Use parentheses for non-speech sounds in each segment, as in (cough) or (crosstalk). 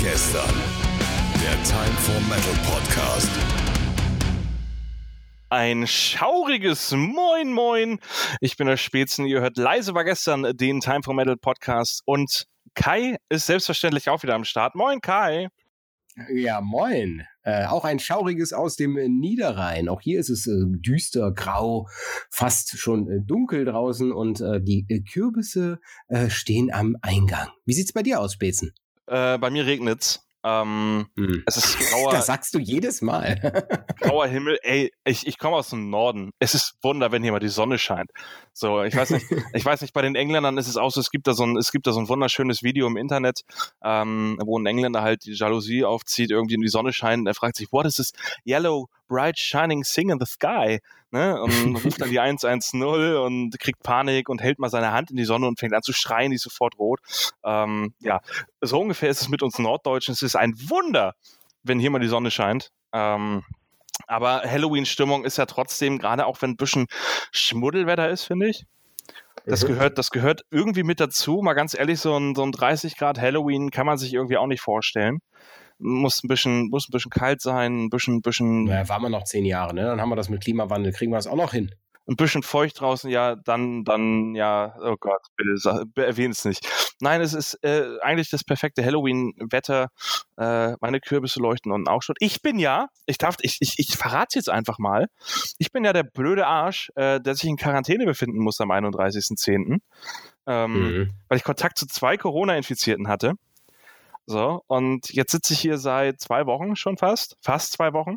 gestern. Der Time for Metal Podcast. Ein schauriges Moin Moin. Ich bin der Spätzen. Ihr hört leise war gestern den Time for Metal Podcast und Kai ist selbstverständlich auch wieder am Start. Moin Kai. Ja, moin. Äh, auch ein schauriges aus dem Niederrhein. Auch hier ist es äh, düster, grau, fast schon äh, dunkel draußen und äh, die äh, Kürbisse äh, stehen am Eingang. Wie sieht's bei dir aus, Spätzen? bei mir regnet's. Ähm, hm. Es ist grauer. Das sagst du jedes Mal. grauer Himmel. Ey, ich, ich komme aus dem Norden. Es ist Wunder, wenn hier mal die Sonne scheint. So, ich weiß nicht, (laughs) ich weiß nicht, bei den Engländern ist es auch so, es gibt da so ein, es gibt da so ein wunderschönes Video im Internet, ähm, wo ein Engländer halt die Jalousie aufzieht, irgendwie in die Sonne scheint. Er fragt sich, what is this yellow, bright, shining thing in the sky? Ne? Und (laughs) ruft dann die 110 und kriegt Panik und hält mal seine Hand in die Sonne und fängt an zu schreien, die ist sofort rot. Ähm, ja, so ungefähr ist es mit uns Norddeutschen. Es ist ein Wunder, wenn hier mal die Sonne scheint. Ähm, aber Halloween-Stimmung ist ja trotzdem, gerade auch wenn ein bisschen Schmuddelwetter ist, finde ich. Das mhm. gehört, das gehört irgendwie mit dazu. Mal ganz ehrlich, so ein, so ein 30 Grad Halloween kann man sich irgendwie auch nicht vorstellen muss ein bisschen, muss ein bisschen kalt sein, ein bisschen, bisschen. Naja, waren wir noch zehn Jahre, ne? Dann haben wir das mit Klimawandel, kriegen wir das auch noch hin. Ein bisschen feucht draußen, ja, dann, dann, ja, oh Gott, bitte erwähne es nicht. Nein, es ist äh, eigentlich das perfekte Halloween-Wetter. Äh, meine Kürbisse leuchten unten auch schon. Ich bin ja, ich darf, ich, ich, ich verrate jetzt einfach mal, ich bin ja der blöde Arsch, äh, der sich in Quarantäne befinden muss am 31.10. Ähm, mhm. Weil ich Kontakt zu zwei Corona-Infizierten hatte. So, und jetzt sitze ich hier seit zwei Wochen schon fast, fast zwei Wochen.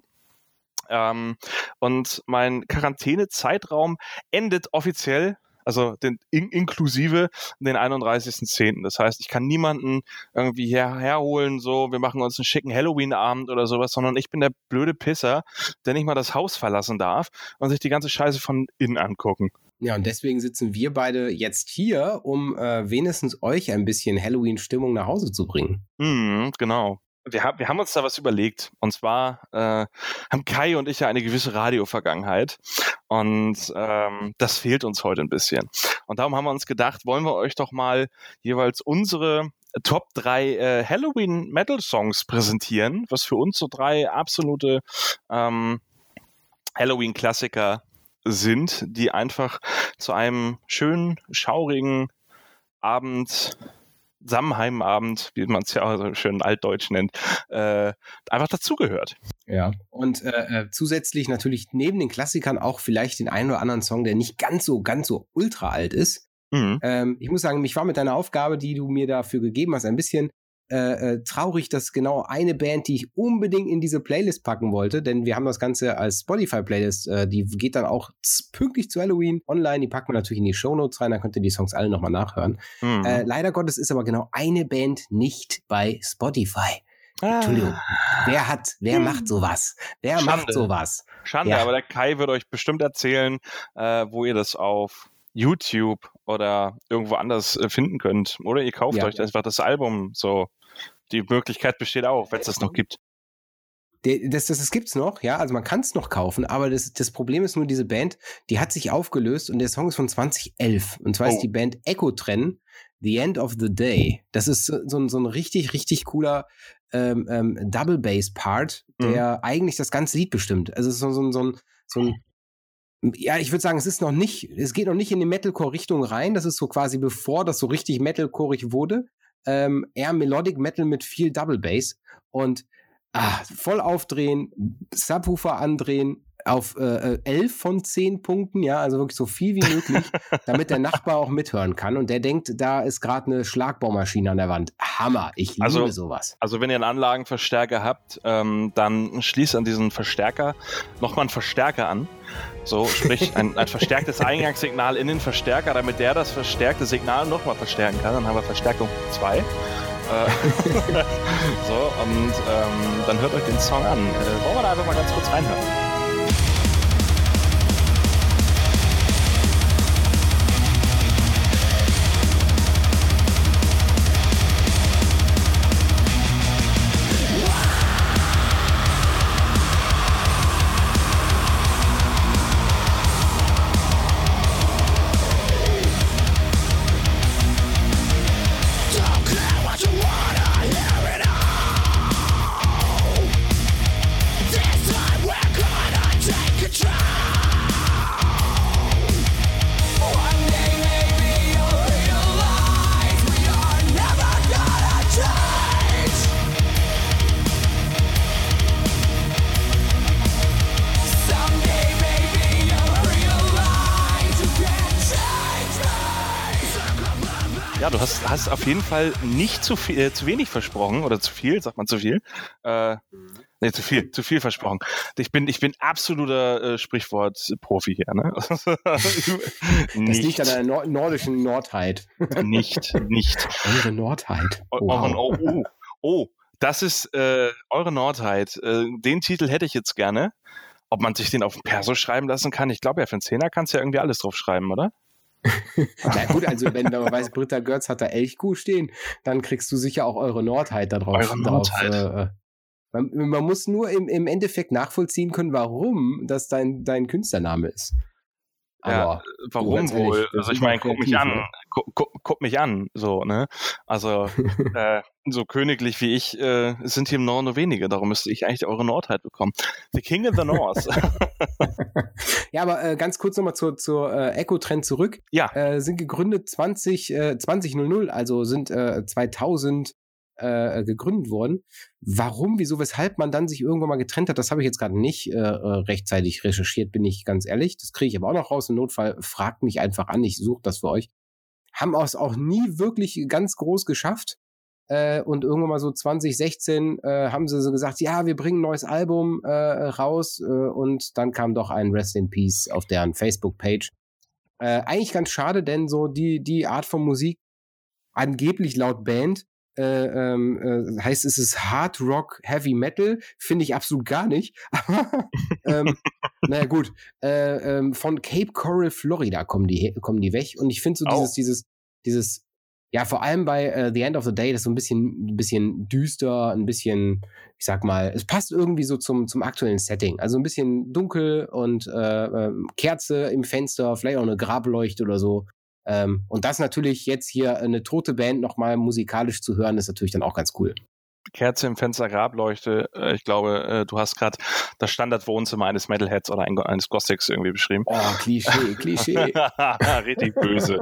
Ähm, und mein Quarantänezeitraum endet offiziell, also den, in, inklusive den 31.10. Das heißt, ich kann niemanden irgendwie her, herholen, so, wir machen uns einen schicken Halloween-Abend oder sowas, sondern ich bin der blöde Pisser, der nicht mal das Haus verlassen darf und sich die ganze Scheiße von innen angucken. Ja, und deswegen sitzen wir beide jetzt hier, um äh, wenigstens euch ein bisschen Halloween-Stimmung nach Hause zu bringen. Mhm, genau. Wir, hab, wir haben uns da was überlegt. Und zwar äh, haben Kai und ich ja eine gewisse Radio-Vergangenheit. Und ähm, das fehlt uns heute ein bisschen. Und darum haben wir uns gedacht, wollen wir euch doch mal jeweils unsere Top 3 äh, Halloween Metal Songs präsentieren, was für uns so drei absolute ähm, Halloween-Klassiker sind, die einfach zu einem schönen, schaurigen Abend, Samheimabend, wie man es ja auch so schön altdeutsch nennt, äh, einfach dazugehört. Ja, und äh, äh, zusätzlich natürlich neben den Klassikern auch vielleicht den einen oder anderen Song, der nicht ganz so, ganz so ultra alt ist. Mhm. Ähm, ich muss sagen, ich war mit deiner Aufgabe, die du mir dafür gegeben hast, ein bisschen äh, äh, traurig, dass genau eine Band, die ich unbedingt in diese Playlist packen wollte, denn wir haben das Ganze als Spotify-Playlist, äh, die geht dann auch pünktlich zu Halloween online, die packen wir natürlich in die Shownotes rein, dann könnt ihr die Songs alle nochmal nachhören. Mhm. Äh, leider Gottes ist aber genau eine Band nicht bei Spotify. Ah. Entschuldigung. Wer hat, wer hm. macht sowas? Wer Schande. macht sowas? Schande, ja. aber der Kai wird euch bestimmt erzählen, äh, wo ihr das auf YouTube oder irgendwo anders äh, finden könnt. Oder ihr kauft ja. euch einfach das Album so die Möglichkeit besteht auch, wenn es das noch gibt. Das, das, das gibt's noch, ja, also man kann es noch kaufen, aber das, das Problem ist nur, diese Band, die hat sich aufgelöst und der Song ist von 2011. Und zwar oh. ist die Band Echo Tren, The End of the Day. Das ist so, ein, so ein richtig, richtig cooler ähm, ähm, Double Bass Part, der mhm. eigentlich das ganze Lied bestimmt. Also es ist so, so, so ein, so ein ja, ich würde sagen, es ist noch nicht, es geht noch nicht in die Metalcore-Richtung rein. Das ist so quasi bevor das so richtig Metalcoreig wurde ähm, eher Melodic Metal mit viel Double Bass und ah, voll aufdrehen, Subwoofer andrehen, auf äh, 11 äh, von 10 Punkten, ja, also wirklich so viel wie möglich, (laughs) damit der Nachbar auch mithören kann und der denkt, da ist gerade eine Schlagbaumaschine an der Wand. Hammer, ich liebe also, sowas. Also wenn ihr einen Anlagenverstärker habt, ähm, dann schließt an diesen Verstärker nochmal einen Verstärker an. So, sprich ein, ein verstärktes Eingangssignal in den Verstärker, damit der das verstärkte Signal nochmal verstärken kann. Dann haben wir Verstärkung 2. Äh, (laughs) so, und ähm, dann hört euch den Song an. Äh, wollen wir da einfach mal ganz kurz reinhören? Auf jeden Fall nicht zu viel, äh, zu wenig versprochen oder zu viel, sagt man zu viel. Äh, nee, zu viel, zu viel versprochen. Ich bin, ich bin absoluter äh, Sprichwort-Profi hier, ne? (laughs) Das liegt an der nor nordischen Nordheit. (laughs) nicht, nicht. Eure Nordheit. Oh, Wow. oh, oh, oh, das ist äh, eure Nordheit. Äh, den Titel hätte ich jetzt gerne. Ob man sich den auf Perso schreiben lassen kann, ich glaube ja, für einen Zehner kannst du ja irgendwie alles drauf schreiben, oder? Na gut, also wenn du weißt, Britta Götz hat da Elchkuh stehen, dann kriegst du sicher auch eure Nordheit da drauf. Eure Nordheit. Drauf, äh, man, man muss nur im, im Endeffekt nachvollziehen können, warum das dein, dein Künstlername ist. Ja, Aber Warum ganz ehrlich, wohl? Also ich meine, guck mich an, ne? guck, guck, mich an, so, ne? Also (laughs) äh, so königlich wie ich äh, sind hier im Norden nur wenige, darum müsste ich eigentlich eure Nordheit bekommen. The King of the North. (laughs) ja, aber äh, ganz kurz nochmal zur, zur äh, Echo-Trend zurück. ja, Äh, sind gegründet 20, äh, 2000, also sind äh, 2000 äh, gegründet worden. Warum, wieso, weshalb man dann sich irgendwann mal getrennt hat, das habe ich jetzt gerade nicht äh, äh, rechtzeitig recherchiert, bin ich ganz ehrlich. Das kriege ich aber auch noch raus. Im Notfall fragt mich einfach an, ich suche das für euch. Haben es auch nie wirklich ganz groß geschafft. Äh, und irgendwann mal so 2016 äh, haben sie so gesagt, ja, wir bringen ein neues Album äh, raus. Äh, und dann kam doch ein Rest in Peace auf deren Facebook-Page. Äh, eigentlich ganz schade, denn so die, die Art von Musik, angeblich laut Band, äh, ähm, äh, heißt es ist Hard Rock Heavy Metal, finde ich absolut gar nicht. (laughs) Ähm, naja gut, äh, ähm, von Cape Coral, Florida kommen die, kommen die weg und ich finde so Oh. dieses, dieses, dieses, ja vor allem bei äh, The End of the Day, das ist so ein bisschen, ein bisschen düster, ein bisschen, ich sag mal, es passt irgendwie so zum, zum aktuellen Setting. Also ein bisschen dunkel und äh, ähm, Kerze im Fenster, vielleicht auch eine Grableuchte oder so. Ähm, und das natürlich jetzt hier eine tote Band nochmal musikalisch zu hören, ist natürlich dann auch ganz cool. Kerze im Fenster, Grableuchte. Äh, ich glaube, äh, du hast gerade das Standardwohnzimmer eines Metalheads oder ein, eines Gothics irgendwie beschrieben. Oh, Klischee, (laughs) Klischee. (laughs) Richtig böse.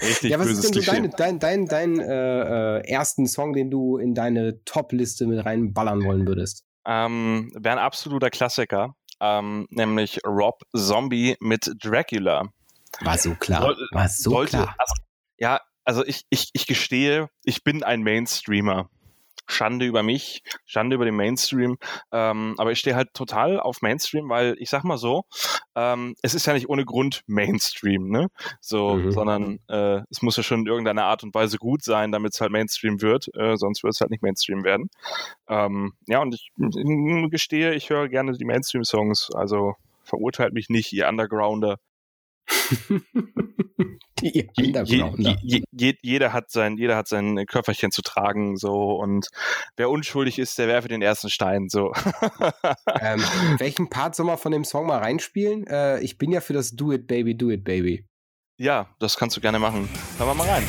Richtig ja, was ist böses denn so Klischee. dein, dein, dein, dein äh, äh, ersten Song, den du in deine Top-Liste mit reinballern wollen würdest? Ähm, Wäre ein absoluter Klassiker. Ähm, nämlich Rob Zombie mit Dracula. War so klar. War so Sollte, klar. also, ja, also ich, ich, ich gestehe, ich bin ein Mainstreamer. Schande über mich, Schande über den Mainstream. Ähm, aber ich stehe halt total auf Mainstream, weil ich sag mal so, ähm, es ist ja nicht ohne Grund Mainstream, ne? So, Mhm. sondern äh, es muss ja schon in irgendeiner Art und Weise gut sein, damit es halt Mainstream wird, äh, sonst wird es halt nicht Mainstream werden. Ähm, ja, und ich mm, gestehe, ich höre gerne die Mainstream-Songs, also verurteilt mich nicht, ihr Undergrounder. (laughs) Die Je, je, je, je, jeder hat sein, jeder hat sein Köfferchen zu tragen, so und wer unschuldig ist, der werfe den ersten Stein, so. (laughs) ähm, welchen Part soll man von dem Song mal reinspielen? Äh, ich bin ja für das Do It Baby, Do It Baby. ja, das kannst du gerne machen. Hören wir mal rein.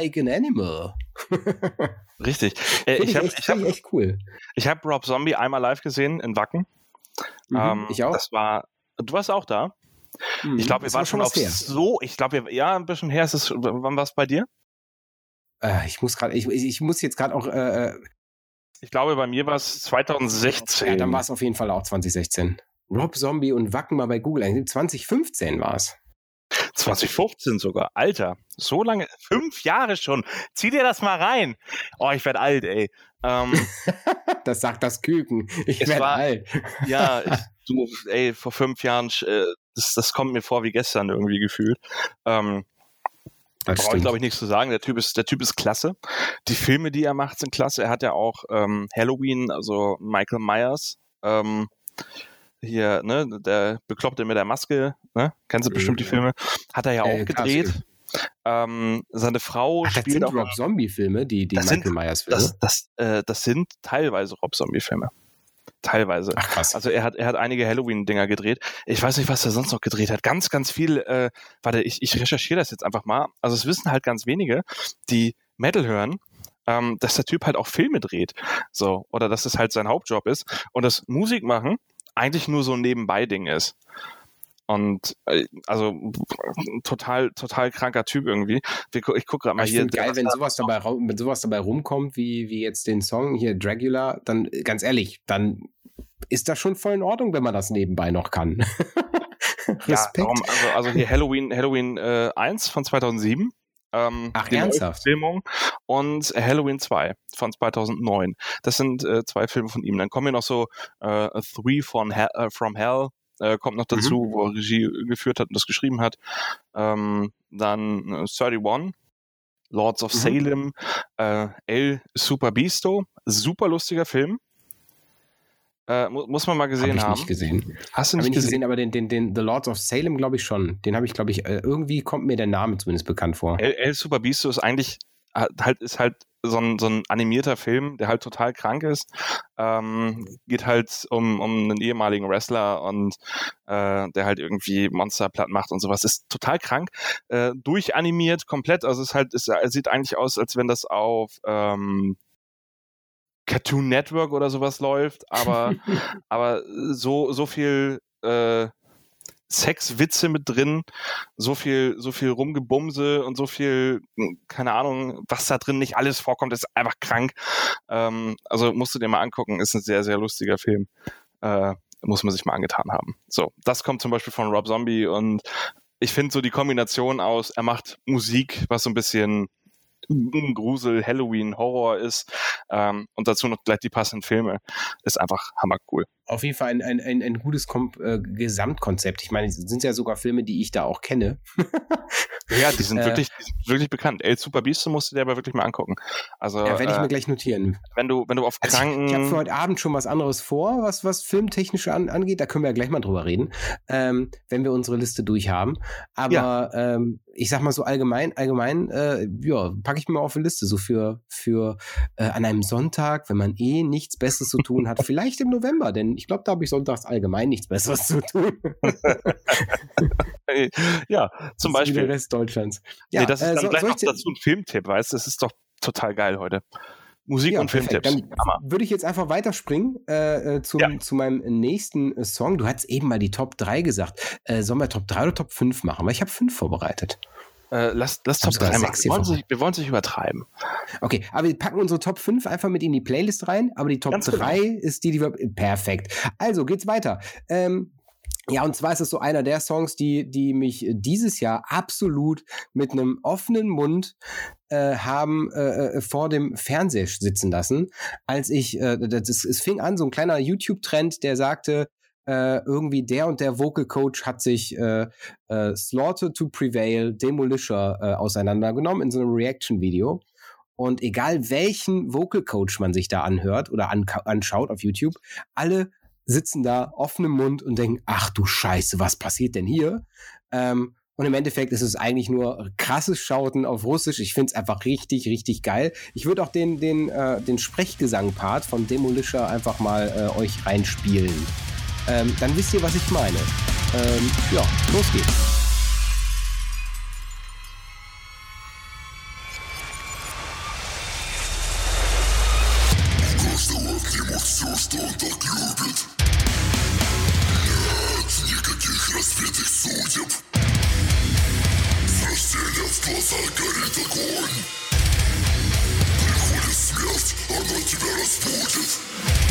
Like an Animal. Richtig. Äh, ich habe ich hab, echt cool. ich hab Rob Zombie einmal live gesehen in Wacken. Mhm, Ähm, ich auch. Das war, du warst auch da. Mhm, Ich glaube, wir waren war schon auf her. so, ich glaube, ja, ein bisschen her ist es, wann war es bei dir? Äh, ich muss gerade, ich, ich muss jetzt gerade auch, äh, äh, Ich glaube, bei mir war es 2016. ja, dann war es auf jeden Fall auch 2016. Rob Zombie und Wacken mal bei Google. eingeben. 2015 war es. 2015 sogar. Alter, so lange, fünf Jahre schon. Zieh dir das mal rein. Oh, ich werde alt, ey. Ähm, (laughs) Das sagt das Küken. Ich werde war- alt. (laughs) ja, ich, (laughs) du, ey, vor fünf Jahren, äh, das, das kommt mir vor wie gestern irgendwie gefühlt. Ähm, Das Brauche ich, glaube ich, nichts zu sagen. Der Typ ist, der Typ ist klasse. Die Filme, die er macht, sind klasse. Er hat ja auch ähm, Halloween, also Michael Myers. Ähm, hier, ne, der Bekloppte mit der Maske, ne? Kennst du bestimmt die Mhm. Filme? Hat er ja Äh, auch gedreht. Ähm, seine Frau Ach, das spielt sind auch. Rob Zombie-Filme, die, die Michael sind- Myers-Filme. Das, das, äh, das sind teilweise Rob Zombie-Filme. Teilweise. Ach krass. Also er hat, er hat einige Halloween-Dinger gedreht. Ich weiß nicht, was er sonst noch gedreht hat. Ganz, ganz viel, äh, warte, ich, ich recherchiere das jetzt einfach mal. Also es wissen halt ganz wenige, die Metal hören, ähm, dass der Typ halt auch Filme dreht. So, oder dass es halt sein Hauptjob ist. Und das Musik machen eigentlich nur so ein Nebenbei-Ding ist. Und äh, also total, total kranker Typ irgendwie. Ich gucke gerade mal ich hier. geil, wenn sowas, dabei, wenn sowas dabei rumkommt, wie, wie jetzt den Song hier Dracula, dann ganz ehrlich, dann ist das schon voll in Ordnung, wenn man das nebenbei noch kann. (laughs) Ja, Respekt. darum, also, also hier Halloween, Halloween äh, 1 von 2007. Ähm, Ach, ernsthaft? Filmung und Halloween 2 von 2009. Das sind äh, zwei Filme von ihm. Dann kommen hier noch so äh, Three von Hell, äh, From Hell äh, kommt noch dazu, Mhm. wo er Regie geführt hat und das geschrieben hat. Ähm, dann äh, 31, Lords of Mhm. Salem, äh, El Super Bisto, super lustiger Film. Äh, mu muss man mal gesehen ich haben. nicht gesehen. Hast du nicht ich nicht gesehen? gesehen, aber den, den, den The Lords of Salem glaube ich schon. Den habe ich, glaube ich, äh, irgendwie kommt mir der Name zumindest bekannt vor. El, El Super Bisto ist eigentlich halt ist halt so ein, so ein animierter Film, der halt total krank ist. Ähm, geht halt um, um einen ehemaligen Wrestler und äh, der halt irgendwie Monster platt macht und sowas. Ist total krank. Äh, durchanimiert komplett. Also es ist halt, es sieht eigentlich aus, als wenn das auf ähm, Cartoon Network oder sowas läuft, aber (laughs) aber so so viel äh, Sexwitze mit drin, so viel so viel Rumgebumse und so viel hm, keine Ahnung, was da drin nicht alles vorkommt, ist einfach krank. Ähm, also musst du dir mal angucken, ist ein sehr sehr lustiger Film. Äh, muss man sich mal angetan haben. So, das kommt zum Beispiel von Rob Zombie und ich finde so die Kombination aus, er macht Musik, was so ein bisschen Grusel, Halloween, Horror ist ähm, und dazu noch gleich die passenden Filme, ist einfach hammercool. Auf jeden Fall ein, ein, ein, ein gutes Kom äh, Gesamtkonzept. Ich meine, es sind ja sogar Filme, die ich da auch kenne. (laughs) Ja, die sind Äh, wirklich, die sind wirklich bekannt. El Super Beast musst du dir aber wirklich mal angucken. Also Ja, werde ich äh, mir gleich notieren. wenn du wenn du auf Also Kranken ich ich habe für heute Abend schon was anderes vor, was, was filmtechnisch an, angeht. Da können wir ja gleich mal drüber reden, ähm, wenn wir unsere Liste durch haben. Aber ähm, ich sag mal so allgemein, allgemein, äh, ja, packe ich mir mal auf die Liste. So für, für äh, an einem Sonntag, wenn man eh nichts Besseres zu tun hat. (laughs) Vielleicht im November, denn ich glaube, da habe ich sonntags allgemein nichts Besseres zu tun. ja, zum ist wie der Beispiel. Rest Deutschlands. Ja, nee, das ist äh, dann so- gleich noch dazu ein Filmtipp, weißt du? Das ist doch total geil heute. Musik Ja, und. Filmtipps. Dann würde ich jetzt einfach weiterspringen äh, äh, zum, Ja. zu meinem nächsten äh, Song. Du hattest eben mal die Top 3 gesagt. Äh, sollen wir Top 3 oder Top 5 machen? Weil ich habe 5 vorbereitet. Äh, lass lass Hab Top sogar 3 machen. Wir wollen, sich, wir wollen sich übertreiben. Okay, aber wir packen unsere Top 5 einfach mit in die Playlist rein. Aber die Top Ganz genau. 3 ist die, die wir. Perfekt. Also geht's weiter. Ähm, ja, und zwar ist es so einer der Songs, die, die mich dieses Jahr absolut mit einem offenen Mund äh, haben äh, äh, vor dem Fernseher sitzen lassen, als ich, äh, das, es fing an, so ein kleiner YouTube-Trend, der sagte, äh, irgendwie der und der Vocal Coach hat sich äh, äh, Slaughter to Prevail, Demolisher äh, auseinandergenommen in so einem Reaction-Video. Und egal welchen Vocal Coach man sich da anhört oder an, anschaut auf YouTube, alle sitzen da offenem Mund und denken, ach du Scheiße, was passiert denn hier? Ähm, und im Endeffekt ist es eigentlich nur krasses Schauten auf Russisch. Ich finde es einfach richtig, richtig geil. Ich würde auch den, den, äh, den Sprechgesang-Part von Demolisher einfach mal äh, euch reinspielen Ähm, dann wisst ihr, was ich meine. Ähm, ja, los geht's. Каждого к нему все, что он так любит. Нет никаких разбитых судеб. С рождения в глазах горит огонь. Приходит смерть, она тебя разбудит.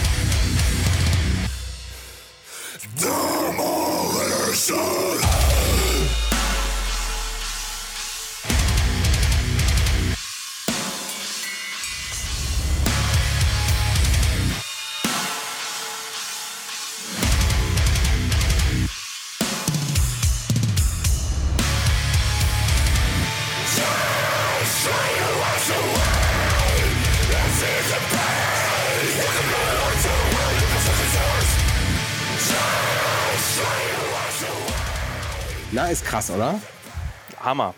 Krass, oder? Hammer.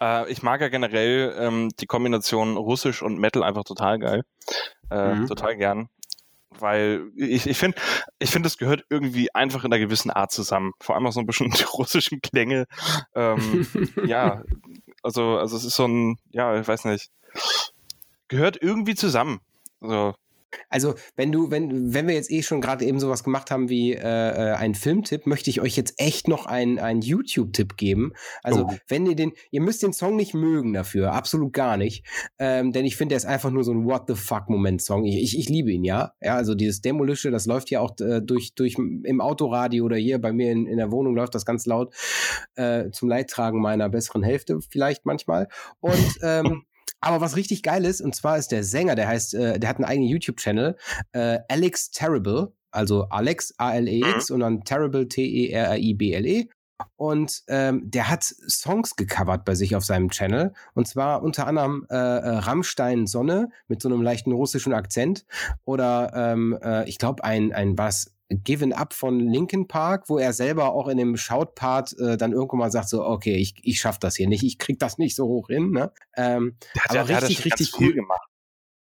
Äh, ich mag ja generell ähm, die Kombination Russisch und Metal einfach total geil. Äh, Mhm. Total gern. Weil ich, ich finde, ich finde, es gehört irgendwie einfach in einer gewissen Art zusammen. Vor allem auch so ein bisschen (laughs) die russischen Klänge. Ähm, (laughs) ja, also, also es ist so ein, ja, ich weiß nicht. Gehört irgendwie zusammen. So, Also, wenn du, wenn, wenn wir jetzt eh schon gerade eben sowas gemacht haben wie äh, äh, einen Filmtipp, möchte ich euch jetzt echt noch einen, einen YouTube-Tipp geben. Also, Oh. wenn ihr den, ihr müsst den Song nicht mögen dafür, absolut gar nicht. Ähm, denn ich finde, der ist einfach nur so ein What the fuck-Moment-Song. Ich, ich, ich liebe ihn, ja. Ja, also dieses Demolische, das läuft ja auch äh, durch, durch im Autoradio oder hier bei mir in, in der Wohnung läuft das ganz laut äh, zum Leidtragen meiner besseren Hälfte, vielleicht manchmal. Und ähm, (laughs) aber was richtig geil ist, und zwar ist der Sänger, der heißt, äh, der hat einen eigenen YouTube-Channel, äh, Alex Terrible, also Alex, A-L-E-X und dann Terrible, E T-E-R-I-B-L-E. Und ähm, der hat Songs gecovert bei sich auf seinem Channel. Und zwar unter anderem äh, äh, Rammstein Sonne mit so einem leichten russischen Akzent. Oder ähm, äh, ich glaube, ein, ein was. Given Up von Linkin Park, wo er selber auch in dem Shout-Part äh, dann irgendwann mal sagt, so, okay, ich, ich schaff das hier nicht, ich krieg das nicht so hoch hin. Ne? Ähm, Aber ja- richtig, richtig cool. gemacht.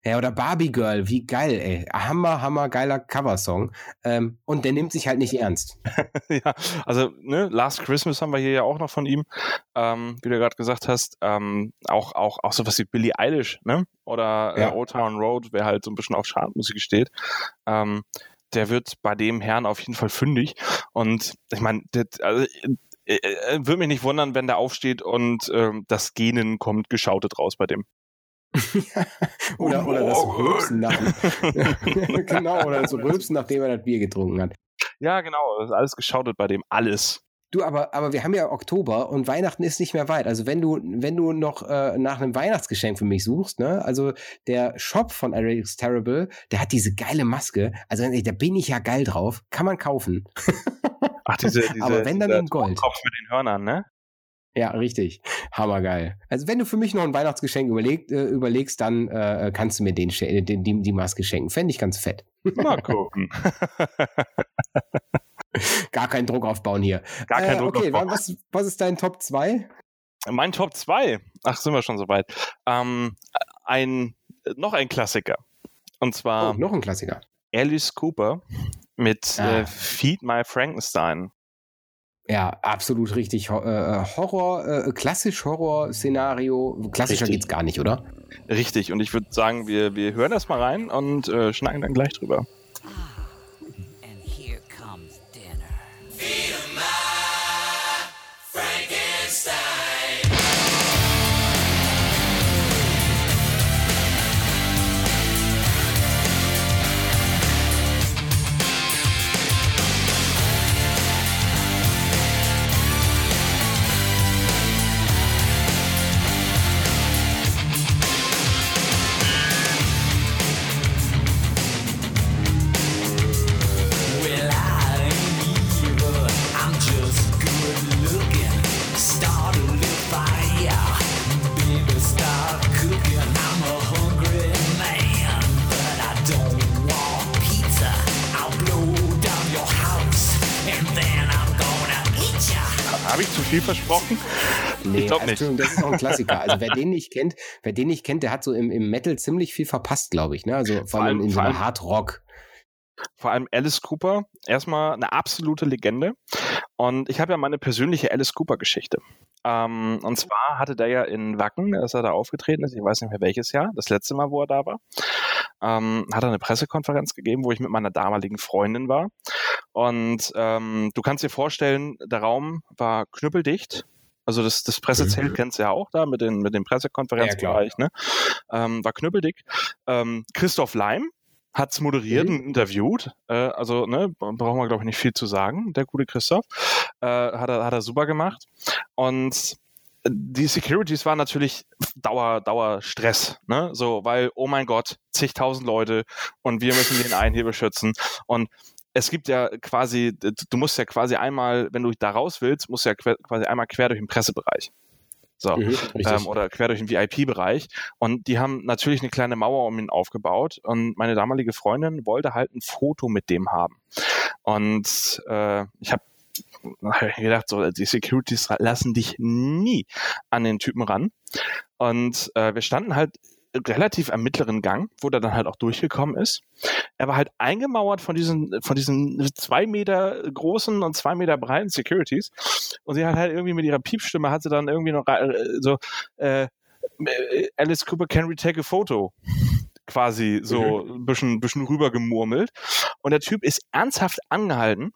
ja, oder Barbie Girl, wie geil, ey. Hammer, hammer, geiler Coversong. Ähm, und der nimmt sich halt nicht ernst. (laughs) ja, also ne, Last Christmas haben wir hier ja auch noch von ihm, ähm, wie du gerade gesagt hast. Ähm, auch, auch, auch sowas wie Billie Eilish, ne? Oder Ja. äh, Old Town Road, wer halt so ein bisschen auf Chartmusik steht. Ähm, der wird bei dem Herrn auf jeden Fall fündig. Und ich meine, also, äh, äh, würde mich nicht wundern, wenn der aufsteht und ähm, das Genen kommt geschautet raus bei dem. (laughs) oder, oder das. Rülpsen nach (laughs) (laughs) Genau, oder das Rülpsen, nachdem er das Bier getrunken hat. Ja, genau, das ist alles geschautet bei dem. Alles. Du, aber, aber wir haben ja Oktober und Weihnachten ist nicht mehr weit. Also wenn du, wenn du noch äh, nach einem Weihnachtsgeschenk für mich suchst, ne, also der Shop von Alex Terrible, der hat diese geile Maske. Also da bin ich ja geil drauf. Kann man kaufen. (laughs) Ach, diese, (laughs) diese, Aber wenn, dann in Gold. Kopf mit den Hörnern, ne? Ja, richtig. Hammergeil. Also wenn du für mich noch ein Weihnachtsgeschenk überlegt, äh, überlegst, dann äh, kannst du mir den, den, die, die Maske schenken. Fände ich ganz fett. Mal gucken. (laughs) (laughs) Gar keinen Druck aufbauen hier. Gar kein äh, Druck Okay, aufbauen. wa- was, was ist dein Top 2? Mein Top 2, ach, sind wir schon soweit. Ähm, ein, noch ein Klassiker. Und Oh, zwar noch ein Klassiker. Alice Cooper mit Ah. äh, Feed My Frankenstein. Ja, absolut richtig. Ho äh, Horror, äh, klassisch Horror-Szenario. Klassischer Richtig. geht's gar nicht, oder? Richtig, und ich würde sagen, wir, wir hören das mal rein und äh, schnacken dann gleich drüber. And viel versprochen? Nee, glaub also, nicht. Das ist auch ein Klassiker. Also wer (laughs) den nicht kennt, wer den nicht kennt, der hat so im, im Metal ziemlich viel verpasst, glaube ich. Ne? Also vor allem allem- in so vor einer allem- Hard-Rock. Vor allem Alice Cooper, erstmal eine absolute Legende. Und ich habe ja meine persönliche Alice Cooper-Geschichte. Ähm, und zwar hatte der ja in Wacken, als er da aufgetreten ist, ich weiß nicht mehr welches Jahr, das letzte Mal, wo er da war, ähm, hat er eine Pressekonferenz gegeben, wo ich mit meiner damaligen Freundin war. Und ähm, du kannst dir vorstellen, der Raum war knüppeldicht. Also das, das Pressezelt Mhm. kennst du ja auch da mit, den, mit dem Pressekonferenzbereich, ne? Ähm, war knüppeldick. Ähm, Christoph Leim hat's moderiert Mhm. und interviewt. Äh, also, ne, brauchen wir, glaube ich, nicht viel zu sagen, der gute Christoph. Äh, hat, er, hat er super gemacht. Und die Securities waren natürlich Dauer, Dauer Stress, ne? So, weil, oh mein Gott, zigtausend Leute und wir müssen den einen hier beschützen. Und es gibt ja quasi, du musst ja quasi einmal, wenn du da raus willst, musst du ja quasi einmal quer durch den Pressebereich. So Mhm, ähm, oder quer durch den VIP-Bereich. Und die haben natürlich eine kleine Mauer um ihn aufgebaut. Und meine damalige Freundin wollte halt ein Foto mit dem haben. Und äh, ich habe hab gedacht, so, die Securities lassen dich nie an den Typen ran. Und äh, wir standen halt relativ am mittleren Gang, wo der dann halt auch durchgekommen ist. Er war halt eingemauert von diesen, von diesen zwei Meter großen und zwei Meter breiten Securities. Und sie hat halt irgendwie mit ihrer Piepstimme hat sie dann irgendwie noch äh, so, äh, Alice Cooper can we take a photo? Quasi so ein bisschen, bisschen rübergemurmelt. Und der Typ ist ernsthaft angehalten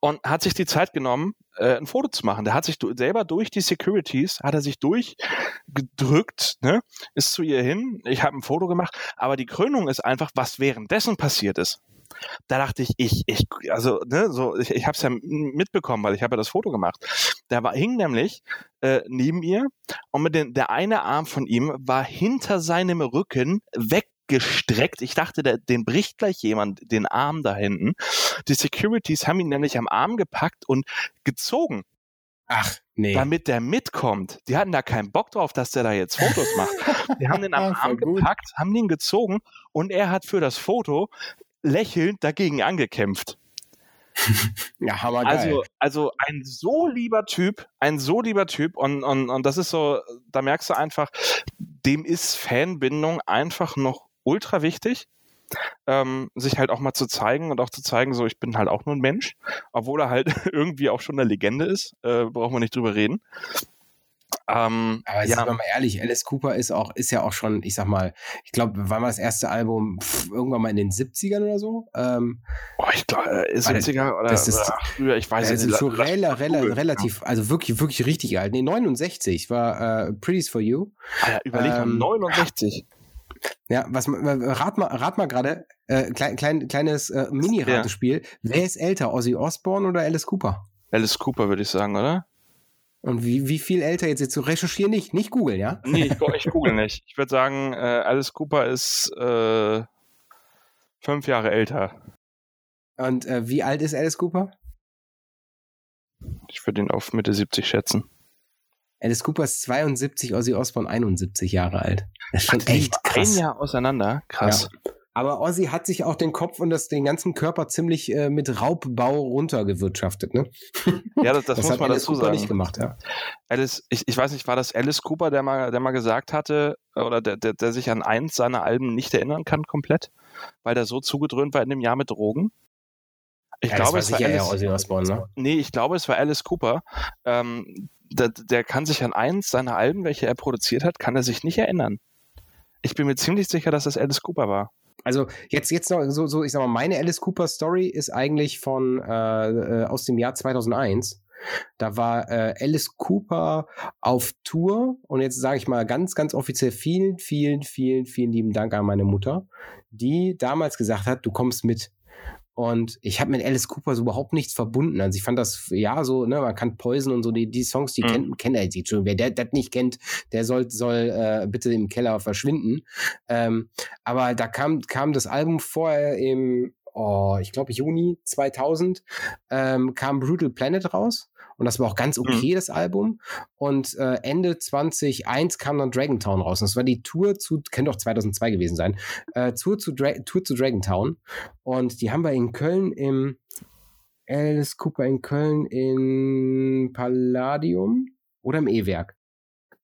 und hat sich die Zeit genommen, äh, ein Foto zu machen. Der hat sich du selber durch die Securities, hat er sich durchgedrückt, ne, ist zu ihr hin, ich habe ein Foto gemacht, aber die Krönung ist einfach, was währenddessen passiert ist. Da dachte ich, ich, ich, also, ne, so, ich, ich habe es ja mitbekommen, weil ich habe ja das Foto gemacht. Der war, hing nämlich äh, neben ihr und mit den, der eine Arm von ihm war hinter seinem Rücken weggestreckt. Ich dachte, der, den bricht gleich jemand den Arm da hinten. Die Securities haben ihn nämlich am Arm gepackt und gezogen, Ach, nee. damit der mitkommt. Die hatten da keinen Bock drauf, dass der da jetzt Fotos macht. Die haben den am (laughs) Ah, Arm gepackt, haben den gezogen und er hat für das Foto lächelnd dagegen angekämpft. (laughs) ja, hammergeil. Also, also ein so lieber Typ, ein so lieber Typ und, und, und das ist so, da merkst du einfach, dem ist Fanbindung einfach noch ultra wichtig. Ähm, sich halt auch mal zu zeigen und auch zu zeigen, so ich bin halt auch nur ein Mensch, obwohl er halt (laughs) irgendwie auch schon eine Legende ist, äh, brauchen wir nicht drüber reden. Ähm, Aber sind ja, wir mal ehrlich, Alice Cooper ist auch, ist ja auch schon, ich sag mal, ich glaube, war mal das erste Album pff, irgendwann mal in den 70ern oder so. Ähm, oh, ich glaube, äh, ist Weil 70er oder, das ist- oder früher, ich weiß also es nicht. schon Lass- rela, rela, relativ, also wirklich, wirklich richtig alt. Nee, 69 war äh, Pretty's for You. Alter, überleg mal, ähm, 69. Ja, was rat mal, rat mal gerade, äh, klein, klein, kleines äh, Mini-Ratespiel. Wer ist älter, Ozzy Osbourne oder Alice Cooper? Alice Cooper, würde ich sagen, oder? Und wie, wie viel älter jetzt, jetzt zu recherchieren nicht, nicht googeln, ja? Nee, ich, (laughs) ich google nicht. Ich würde sagen, äh, Alice Cooper ist äh, fünf Jahre älter. Und äh, wie alt ist Alice Cooper? Ich würde ihn auf Mitte 70 schätzen. Alice Cooper ist 72, Ozzy Osbourne 71 Jahre alt. Das ist schon Die echt krass. Ein Jahr auseinander. Krass. Aber Ozzy hat sich auch den Kopf und das, den ganzen Körper ziemlich äh, mit Raubbau runtergewirtschaftet, ne? (laughs) Ja, das, das, muss hat man Alice dazu Cooper sagen. nicht gemacht, ja. Alice, ich, ich weiß nicht, war das Alice Cooper, der mal, der mal gesagt hatte, oder der, der, der sich an eins seiner Alben nicht erinnern kann komplett, weil der so zugedröhnt war in dem Jahr mit Drogen? Ich ja, glaube, das es war Alice, Ozzy Osbourne, ne? nee, ich glaube, es war Alice Cooper. Ähm, der, der kann sich an eins seiner Alben, welche er produziert hat, kann er sich nicht erinnern. Ich bin mir ziemlich sicher, dass das Alice Cooper war. Also jetzt, jetzt noch so, so, ich sag mal, meine Alice Cooper Story ist eigentlich von äh, äh, aus dem Jahr 2001. Da war äh, Alice Cooper auf Tour und jetzt sage ich mal ganz, ganz offiziell vielen, vielen, vielen, vielen lieben Dank an meine Mutter, die damals gesagt hat, du kommst mit. Und ich habe mit Alice Cooper so überhaupt nichts verbunden. Also ich fand das, ja, so, ne, man kann Poison und so, die, die Songs, die Mhm. kennt, kennt er jetzt schon. Wer der das nicht kennt, der soll, soll äh, bitte im Keller verschwinden. Ähm, aber da kam, kam das Album vorher im, oh, ich glaube Juni 2000, ähm, kam Brutal Planet raus. Und das war auch ganz okay, das Album. Und äh, Ende 2001 kam dann Dragontown raus. Und das war die Tour zu, könnte auch 2002 gewesen sein, äh, Tour, zu Dra Tour zu Dragontown. Und die haben wir in Köln im Alice Cooper in Köln in Palladium oder im E-Werk.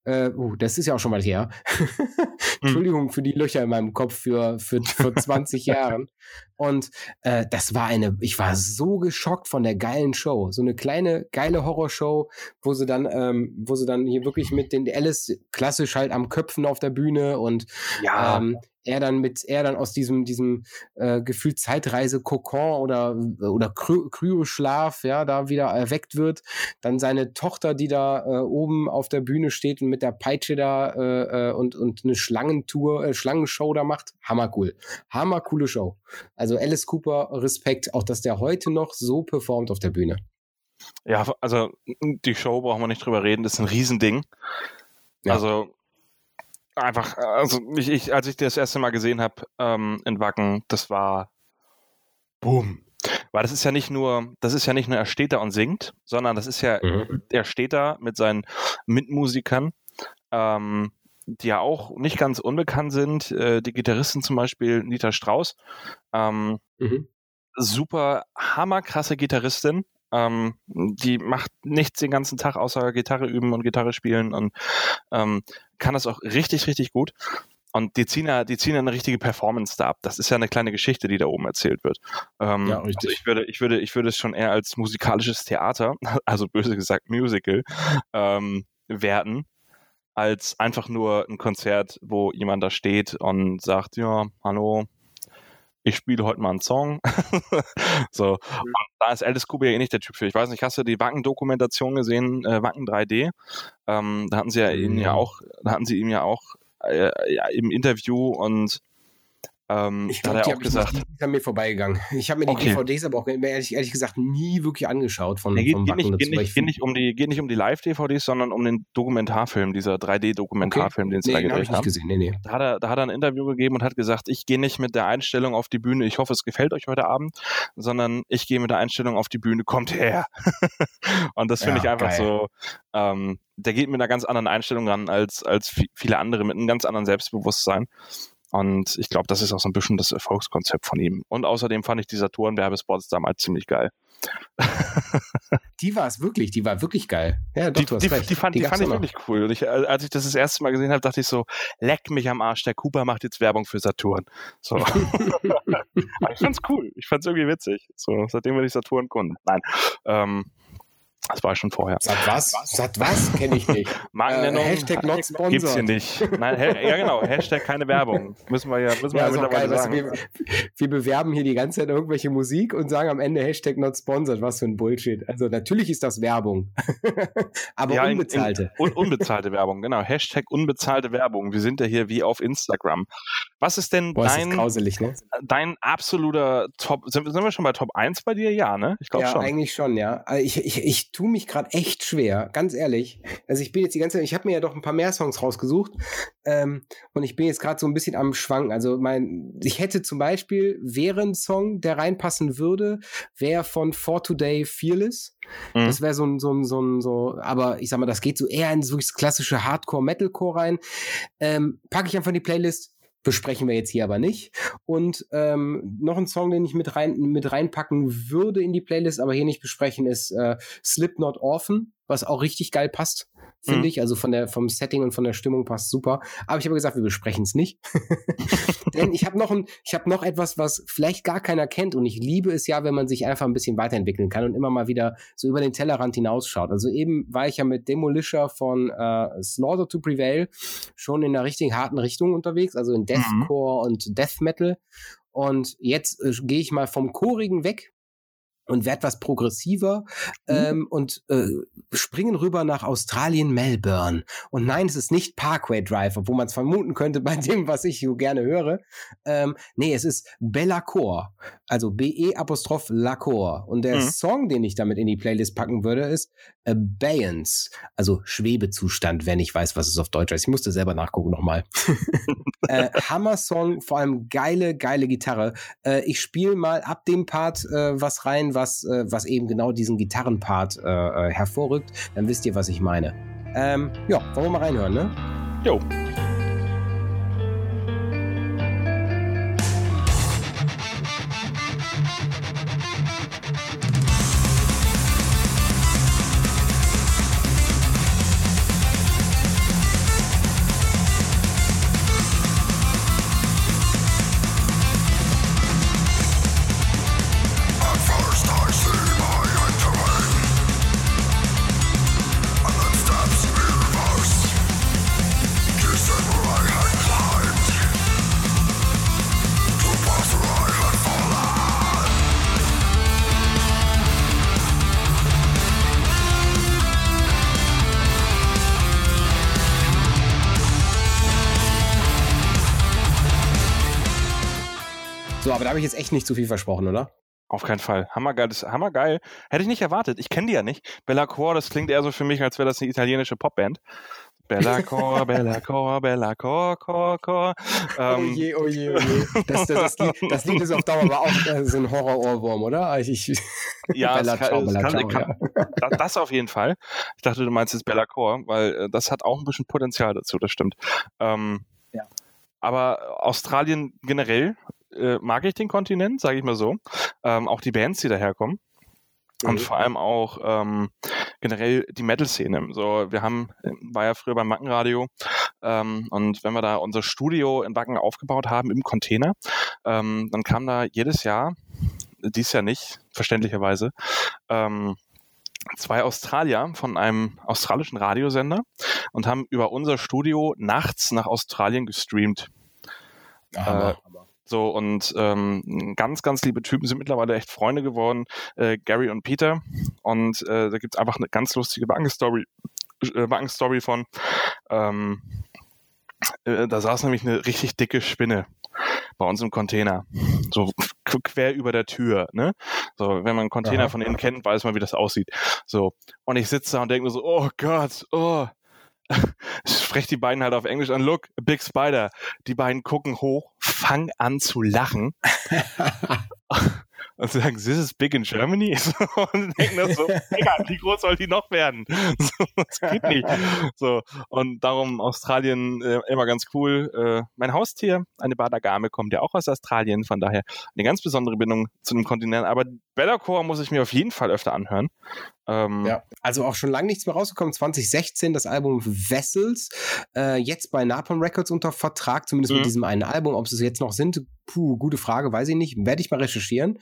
Äh, uh, das ist ja auch schon mal her. (laughs) Entschuldigung für die Löcher in meinem Kopf für, für, für (laughs) 20 Jahren. Und äh, das war eine, ich war so geschockt von der geilen Show. So eine kleine, geile Horrorshow, wo sie dann, ähm, wo sie dann hier wirklich mit den Alice klassisch halt am Köpfen auf der Bühne und Ja, ähm, er dann mit, er dann aus diesem, diesem äh, Gefühl Zeitreise Kokon oder, oder Kryo- Kryoschlaf, ja, da wieder erweckt wird. Dann seine Tochter, die da äh, oben auf der Bühne steht und mit der Peitsche da äh, äh, und, und eine Schlangentour, äh, Schlangenshow da macht. Hammercool. Hammercoole Show. Also Alice Cooper, Respekt, auch dass der heute noch so performt auf der Bühne. ja, also die Show brauchen wir nicht drüber reden, das ist ein Riesending. Ja. Also einfach, also ich, ich, als ich das erste Mal gesehen habe ähm, in Wacken, das war boom. Weil das ist ja nicht nur, das ist ja nicht nur er steht da und singt, sondern das ist ja, er steht da mit seinen Mitmusikern, ähm, die ja auch nicht ganz unbekannt sind. Äh, die Gitarristen zum Beispiel Nita Strauß, ähm, Mhm. super hammerkrasse Gitarristin. Ähm, die macht nichts den ganzen Tag außer Gitarre üben und Gitarre spielen und ähm, kann das auch richtig, richtig gut. Und die ziehen ja, die ziehen ja eine richtige Performance da ab. Das ist ja eine kleine Geschichte, die da oben erzählt wird. Ähm, Ja, richtig. Also ich würde, ich würde, ich würde es schon eher als musikalisches Theater, (laughs) also böse gesagt Musical, ähm, werten, als einfach nur ein Konzert, wo jemand da steht und sagt, ja, hallo, ich spiele heute mal einen Song. (laughs) so. Und da ist Alice Cooper ja eh nicht der Typ für. Ich weiß nicht, hast du die Wacken-Dokumentation gesehen, äh, Wacken 3D? Ähm, da hatten sie ja ihn ja Ja. auch, da hatten sie ihm ja auch äh, ja, im Interview und ähm, Ich glaube, die auch hab gesagt, nicht- die an mir vorbeigegangen. (laughs) Ich habe mir die Okay. DVDs aber auch ehrlich, ehrlich gesagt nie wirklich angeschaut von, Nee, geht, von geht, nicht, geht, nicht, geht, nicht um die, geht nicht um die Live-DVDs, sondern um den Dokumentarfilm, dieser 3D-Dokumentarfilm, den sie Nee, da gedreht nicht haben. gesehen. Nee, nee. Da hat, er, da hat er ein Interview gegeben und hat gesagt, ich gehe nicht mit der Einstellung auf die Bühne, ich hoffe, es gefällt euch heute Abend, sondern ich gehe mit der Einstellung auf die Bühne, kommt her. (laughs) und das finde Ja, ich einfach geil. so, ähm, der geht mit einer ganz anderen Einstellung ran als, als vi- viele andere, mit einem ganz anderen Selbstbewusstsein. Und ich glaube, das ist auch so ein bisschen das Erfolgskonzept von ihm. Und außerdem fand ich die Saturn-Werbespots damals ziemlich geil. (laughs) Die war es wirklich, die war wirklich geil. Ja, doch, die, du hast die, recht. die fand, die gab's fand ich wirklich cool. Und ich, äh, als ich das das erste Mal gesehen habe, dachte ich so, leck mich am Arsch, der Cooper macht jetzt Werbung für Saturn. So. (laughs) Ich fand's cool. Ich fand's irgendwie witzig. So, seitdem bin ich Saturn-Kunde. Nein. Ähm, das war schon vorher. Satt was? Satt was? Kenne ich nicht. (laughs) Markennennung Äh, Hashtag not gibt's hier sponsored. nicht. Nein, ja genau, Hashtag keine Werbung. Müssen wir ja, müssen wir Ja, ja, ist auch geil. sagen. wir, wir bewerben hier die ganze Zeit irgendwelche Musik und sagen am Ende Hashtag not sponsored. Was für ein Bullshit. Also natürlich ist das Werbung. (laughs) Aber Ja, in- in- unbezahlte. Un unbezahlte Werbung, genau. Hashtag unbezahlte Werbung. Wir sind ja hier wie auf Instagram. Was ist denn Boah, ist dein, grauselig, ne? dein absoluter Top? Sind, sind wir schon bei Top 1 bei dir? Ja, ne? Ich glaube Ja, schon. eigentlich schon, ja. Also Ich, ich, ich tue mich gerade echt schwer, ganz ehrlich. Also ich bin jetzt die ganze Zeit, ich habe mir ja doch ein paar mehr Songs rausgesucht ähm, und ich bin jetzt gerade so ein bisschen am Schwanken. Also mein, ich hätte zum Beispiel, wäre ein Song, der reinpassen würde, wäre von For Today Fearless. Mhm. Das wäre so ein, so ein, so ein, so, aber ich sag mal, das geht so eher in so klassische Hardcore-Metalcore rein. Ähm, packe ich einfach in die Playlist. Besprechen wir jetzt hier aber nicht. Und ähm, noch ein Song, den ich mit, rein, mit reinpacken würde in die Playlist, aber hier nicht besprechen, ist äh, Slipknot Orphan, was auch richtig geil passt, finde Mhm. ich. Also von der, vom Setting und von der Stimmung passt super. Aber ich habe gesagt, wir besprechen es nicht. (laughs) Denn ich habe noch, ein, ich hab noch etwas, was vielleicht gar keiner kennt. Und ich liebe es ja, wenn man sich einfach ein bisschen weiterentwickeln kann und immer mal wieder so über den Tellerrand hinausschaut. Also eben war ich ja mit Demolisher von äh, Slaughter to Prevail schon in einer richtigen harten Richtung unterwegs, also in Deathcore und Death Metal. Und jetzt äh, gehe ich mal vom Chorigen weg und werde was progressiver ähm, und äh, springen rüber nach Australien, Melbourne. Und nein, es ist nicht Parkway Drive, obwohl man es vermuten könnte bei dem, was ich so gerne höre. Ähm, nee, es ist Bellacore, also B-E Apostroph Lacor. Und der Mhm. Song, den ich damit in die Playlist packen würde, ist Abeyance, also Schwebezustand, wenn ich weiß, was es auf Deutsch heißt. Ich musste selber nachgucken nochmal. (laughs) äh, Hammer-Song, vor allem geile, geile Gitarre. Äh, ich spiele mal ab dem Part äh, was rein, was, äh, was eben genau diesen Gitarrenpart äh, äh, hervorrückt. Dann wisst ihr, was ich meine. Ähm, ja, wollen wir mal reinhören, ne? Jo. Aber da habe ich jetzt echt nicht zu viel versprochen, oder? Auf keinen Fall. Hammergeil, das hammergeil. Hätte ich nicht erwartet. Ich kenne die ja nicht. Bellacore, das klingt eher so für mich, als wäre das eine italienische Popband. Bellacore, (laughs) Bellacore, Bellacore, Core, Core. Ähm, oh je, oh je, oh je. Das, das, das, Lied, das Lied ist auf Dauer aber auch äh, so ein Horror-Ohrwurm, oder? Ich, ich, Ja, (laughs) Bella kann, Ciao, Bella kann, Ciao, kann, (laughs) das, das auf jeden Fall. Ich dachte, du meinst jetzt Bellacore, weil äh, das hat auch ein bisschen Potenzial dazu, das stimmt. Ähm, Ja. Aber Australien generell äh, mag ich den Kontinent, sage ich mal so. Ähm, auch die Bands, die daherkommen. Und vor allem auch ähm, generell die Metal-Szene. So, wir haben, war ja früher beim Wackenradio, ähm, und wenn wir da unser Studio in Wacken aufgebaut haben im Container, ähm, dann kam da jedes Jahr, dies Jahr nicht, verständlicherweise, ähm, zwei Australier von einem australischen Radiosender und haben über unser Studio nachts nach Australien gestreamt. Aber, So, und ähm, ganz, ganz liebe Typen sind mittlerweile echt Freunde geworden, äh, Gary und Peter. Und äh, da gibt's einfach eine ganz lustige Wacken-Story äh, Wacken-Story von. Ähm, äh, da saß nämlich eine richtig dicke Spinne bei uns im Container. So qu- quer über der Tür, ne? So, wenn man einen Container Aha. von innen kennt, weiß man, wie das aussieht. So. Und ich sitze da und denke nur so, oh Gott, oh. Ich spreche die beiden halt auf Englisch an, look, a big spider. Die beiden gucken hoch, fangen an zu lachen. (laughs) (laughs) und sagen, this is big in Germany? (laughs) und denken das so, Digga, wie groß soll die noch werden? (laughs) So, das geht nicht. So, und darum Australien äh, immer ganz cool. Äh, mein Haustier, eine Badagame, kommt ja auch aus Australien, von daher eine ganz besondere Bindung zu dem Kontinent. Aber Bellacore muss ich mir auf jeden Fall öfter anhören. Ähm, Ja, also auch schon lange nichts mehr rausgekommen. 2016 das Album Vessels, äh, jetzt bei Napalm Records unter Vertrag, zumindest Mhm. mit diesem einen Album. Ob sie es jetzt noch sind, puh, gute Frage, weiß ich nicht. Werde ich mal recherchieren.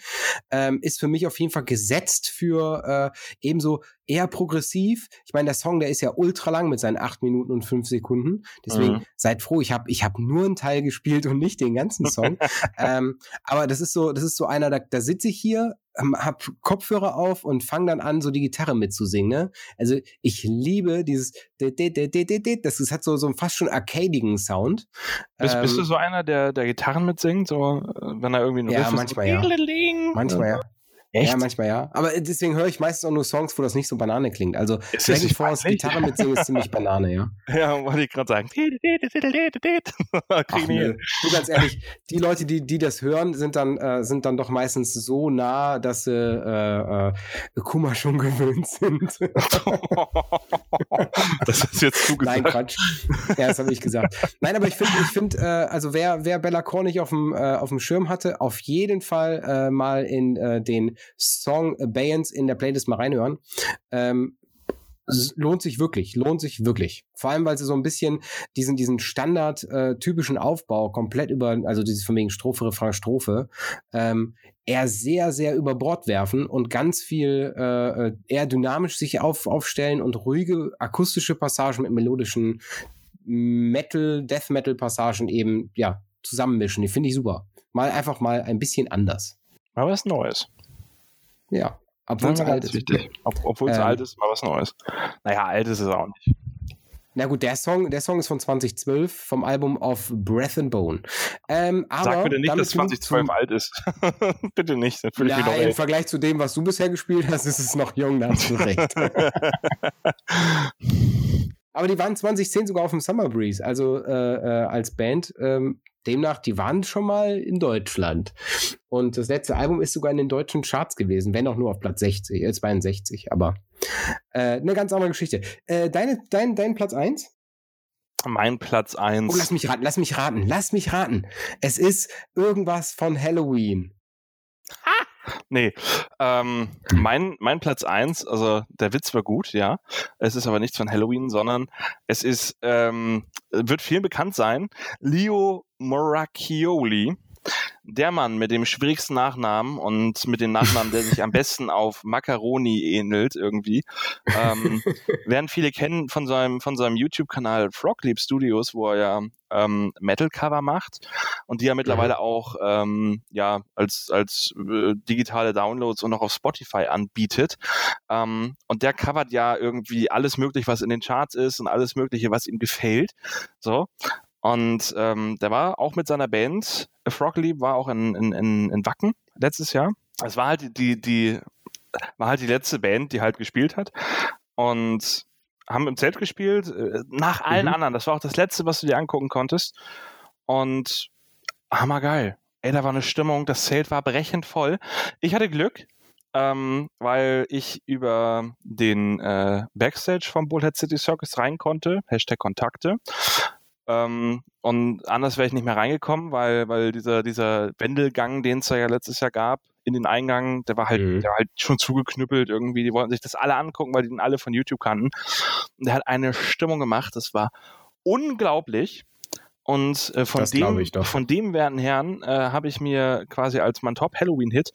Ähm, ist für mich auf jeden Fall gesetzt für äh, ebenso eher progressiv. Ich meine, der Song, der ist ja ultra lang mit seinen 8 Minuten und 5 Sekunden. Deswegen Mhm. seid froh, ich habe ich hab nur einen Teil gespielt und nicht den ganzen Song. (laughs) ähm, aber das ist so, das ist so einer, da, da sitze ich hier, ähm, hab Kopfhörer auf und fange dann an, so die Gitarre mitzusingen. Ne? Also ich liebe dieses, das ist, hat so, so einen fast schon arcadigen Sound. Bist, bist Ähm, du so einer, der, der Gitarren mitsingt, so, äh, wenn er irgendwie einen Ja, Riff ist, manchmal ja. so, Manchmal ja. Echt? Ja, manchmal ja. Aber deswegen höre ich meistens auch nur Songs, wo das nicht so Banane klingt. Also Ist Dragon Force? Gitarre mitsingen ist ziemlich Banane, ja. (laughs) Ja, wollte ich gerade sagen. (laughs) Ach. Du ganz ehrlich, (laughs) die Leute, die, die das hören, sind dann, äh, sind dann doch meistens so nah, dass sie äh, äh, Kummer schon gewöhnt sind. (laughs) das ist jetzt zugesagt. Nein, Quatsch. Ja, das habe ich gesagt. Nein, aber ich finde, ich finde, äh, also wer, wer Bella Core nicht auf dem, äh, auf dem Schirm hatte, auf jeden Fall äh, mal in äh, den Song Abeyance in der Playlist mal reinhören. Ähm, lohnt sich wirklich, lohnt sich wirklich. Vor allem, weil sie so ein bisschen diesen, diesen Standard äh, typischen Aufbau komplett über, also dieses von wegen Strophe, Refrain, Strophe, ähm, eher sehr, sehr über Bord werfen und ganz viel äh, äh, eher dynamisch sich auf, aufstellen und ruhige akustische Passagen mit melodischen Metal, Death Metal Passagen eben, ja, zusammenmischen. Die finde ich super. Mal einfach mal ein bisschen anders. Mal was Neues. Ja. Obwohl es alt ist. wichtig. Ob, Obwohl es Ähm. alt ist, mal was Neues. Naja, alt ist es auch nicht. Na gut, der Song, der Song ist von 2012 vom Album of Breath and Bone. Ähm, aber Sag bitte nicht, dass 2012 alt ist. (laughs) bitte nicht, doch im älter. Vergleich zu dem, was du bisher gespielt hast, ist es noch jung, da hast du recht. (laughs) Aber die waren 2010 sogar auf dem Summer Breeze, also äh, äh, als Band. Ähm, demnach, die waren schon mal in Deutschland. Und das letzte Album ist sogar in den deutschen Charts gewesen, wenn auch nur auf Platz 60, äh, 62, aber äh, eine ganz andere Geschichte. Äh, deine, dein, dein Platz 1? mein Platz 1. Oh, lass mich raten, lass mich raten, lass mich raten. Es ist irgendwas von Halloween. Nee, ähm, mein, mein Platz eins, also der Witz war gut, ja. Es ist aber nichts von Halloween, sondern es ist, ähm, wird vielen bekannt sein, Leo Moracchioli. Der Mann mit dem schwierigsten Nachnamen und mit dem Nachnamen, der sich am (laughs) besten auf Macaroni ähnelt irgendwie, ähm, (laughs) werden viele kennen von seinem, von seinem YouTube-Kanal Frogleap Studios, wo er ja ähm, Metal-Cover macht und die er mittlerweile auch ähm, ja als als äh, digitale Downloads und auch auf Spotify anbietet. Ähm, und der covert ja irgendwie alles Mögliche, was in den Charts ist und alles Mögliche, was ihm gefällt. So. Und ähm, der war auch mit seiner Band, äh, Frogleap war auch in, in, in, in Wacken letztes Jahr. Es war halt die, die, war halt die letzte Band, die halt gespielt hat. Und haben im Zelt gespielt, äh, nach allen Mhm. anderen. Das war auch das letzte, was du dir angucken konntest. Und hammergeil. Ey, da war eine Stimmung, das Zelt war brechend voll. Ich hatte Glück, ähm, weil ich über den äh, Backstage vom Bullhead City Circus rein konnte, Hashtag Kontakte. Ähm, und anders wäre ich nicht mehr reingekommen, weil, weil dieser, dieser Wendelgang, den es ja letztes Jahr gab, in den Eingang, der war halt, Mhm. der war halt schon zugeknüppelt irgendwie. Die wollten sich das alle angucken, weil die den alle von YouTube kannten. Und der hat eine Stimmung gemacht, das war unglaublich. Und äh, von, Das dem, von dem werten Herrn äh, habe ich mir quasi als mein Top-Halloween-Hit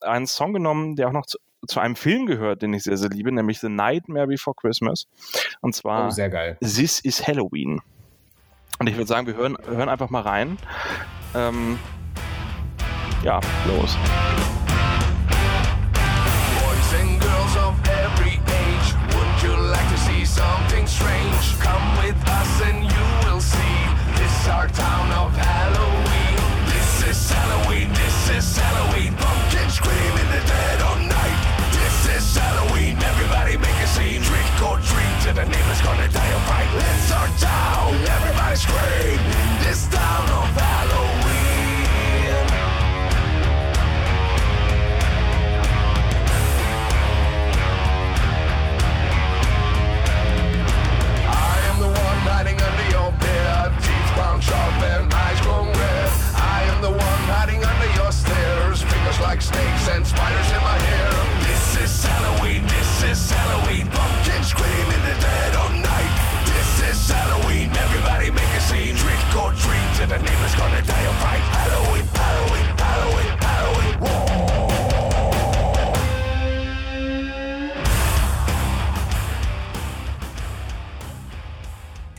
einen Song genommen, der auch noch zu, zu einem Film gehört, den ich sehr, sehr liebe, nämlich The Nightmare Before Christmas. Und zwar Oh, sehr geil. This is Halloween. Und ich würde sagen, wir hören, hören einfach mal rein. Ähm, ja, los. Boys and girls of every age, wouldn't you like to see something strange? Come with us and you will see. This is our town of Halloween. This is Halloween, this is Halloween. Pumpkins scream in the dead of night. This is Halloween, everybody make a scene. Trick or treat, till the neighbor's gonna die. It's our town, everybody scream. This town of Halloween. I am the one hiding under your bed. Teeth ground sharp and eyes red. I am the one hiding under your stairs. Like snakes and spiders in my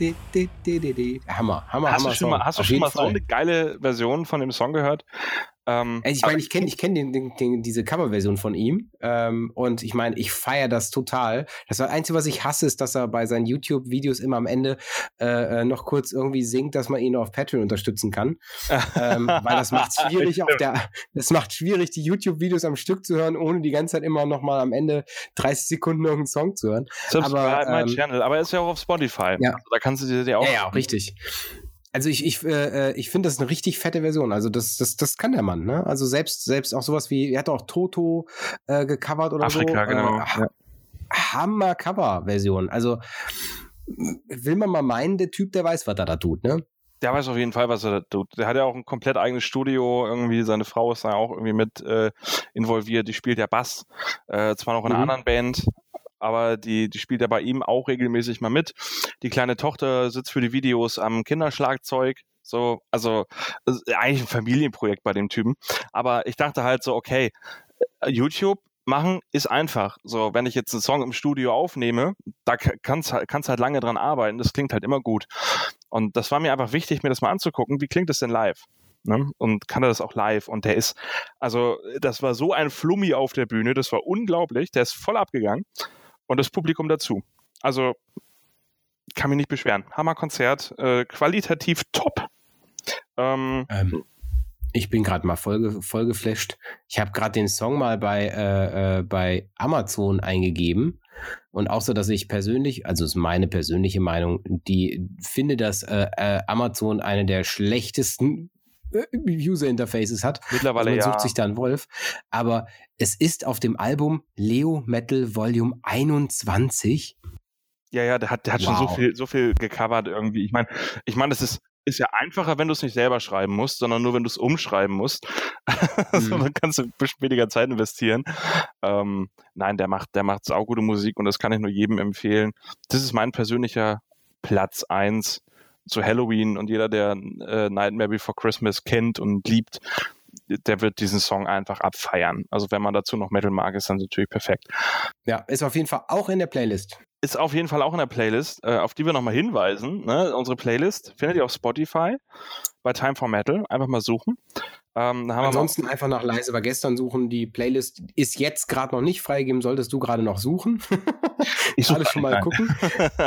Di, di, di, di, di. Hammer, Hammer, Hast Hammer. du schon Song. mal, hast du schon mal so eine geile Version von dem Song gehört? Ähm, Also ich meine, ich kenne ich kenn den, den, den, diese Coverversion von ihm ähm, und ich meine, ich feiere das total. Das Einzige, was ich hasse, ist, dass er bei seinen YouTube-Videos immer am Ende äh, äh, noch kurz irgendwie singt, dass man ihn auf Patreon unterstützen kann. ähm, weil das macht (laughs) schwierig auf der, das macht schwierig, die YouTube-Videos am Stück zu hören, ohne die ganze Zeit immer noch mal am Ende 30 Sekunden irgendeinen Song zu hören. Subscribe aber, my ähm, Channel, aber er ist ja auch auf Spotify. Ja. Also da kannst du dir dir auch. Ja, ja, richtig. Also ich, ich, äh, ich finde das eine richtig fette Version. Also das, das, das kann der Mann, ne? Also selbst, selbst auch sowas wie, er hat auch Toto äh, gecovert oder Afrika, so. genau. Äh, ha- Hammer Cover-Version. Also will man mal meinen, der Typ, der weiß, was er da tut, ne? Der weiß auf jeden Fall, was er da tut. Der hat ja auch ein komplett eigenes Studio. Irgendwie seine Frau ist da auch irgendwie mit äh, involviert. Die spielt ja Bass. Äh, zwar noch in einer Mhm. anderen Band, aber die, die spielt ja bei ihm auch regelmäßig mal mit. Die kleine Tochter sitzt für die Videos am Kinderschlagzeug. So, also eigentlich ein Familienprojekt bei dem Typen. Aber ich dachte halt so, okay, YouTube machen ist einfach. So, wenn ich jetzt einen Song im Studio aufnehme, da ka- kannst kannst halt lange dran arbeiten. Das klingt halt immer gut. Und das war mir einfach wichtig, mir das mal anzugucken. Wie klingt das denn live? Ne? Und kann er das auch live? Und der ist, also das war so ein Flummi auf der Bühne, das war unglaublich. Der ist voll abgegangen und das Publikum dazu. Also kann mich nicht beschweren. Hammerkonzert, äh, qualitativ top. Ähm, Ähm, ich bin gerade mal voll, voll geflasht. Ich habe gerade den Song mal bei, äh, äh, bei Amazon eingegeben. Und auch so, dass ich persönlich, also ist meine persönliche Meinung, die finde, dass äh, äh, Amazon eine der schlechtesten User Interfaces hat. mittlerweile Also man ja. sucht sich da einen Wolf. Aber es ist auf dem Album Leo Metal Volume 21. Ja, ja, der hat, der hat schon so Wow. viel, so viel gecovert irgendwie. Ich meine, ich meine, das ist, ist ja einfacher, wenn du es nicht selber schreiben musst, sondern nur, wenn du es umschreiben musst. (laughs) also, Mhm. dann kannst du ein bisschen weniger Zeit investieren. Ähm, nein, der macht, der macht saugute Musik und das kann ich nur jedem empfehlen. Das ist mein persönlicher Platz eins zu Halloween und jeder, der äh, Nightmare Before Christmas kennt und liebt, der wird diesen Song einfach abfeiern. Also wenn man dazu noch Metal mag, ist dann natürlich perfekt. Ja, ist auf jeden Fall auch in der Playlist. ist auf jeden Fall auch in der Playlist, äh, auf die wir nochmal hinweisen. Ne? Unsere Playlist findet ihr auf Spotify bei Time for Metal. Einfach mal suchen. Ähm, Ansonsten einfach nach leise war gestern suchen. Die Playlist ist jetzt gerade noch nicht freigegeben, solltest du gerade noch suchen. (laughs) ich Alle schon mal nein. gucken.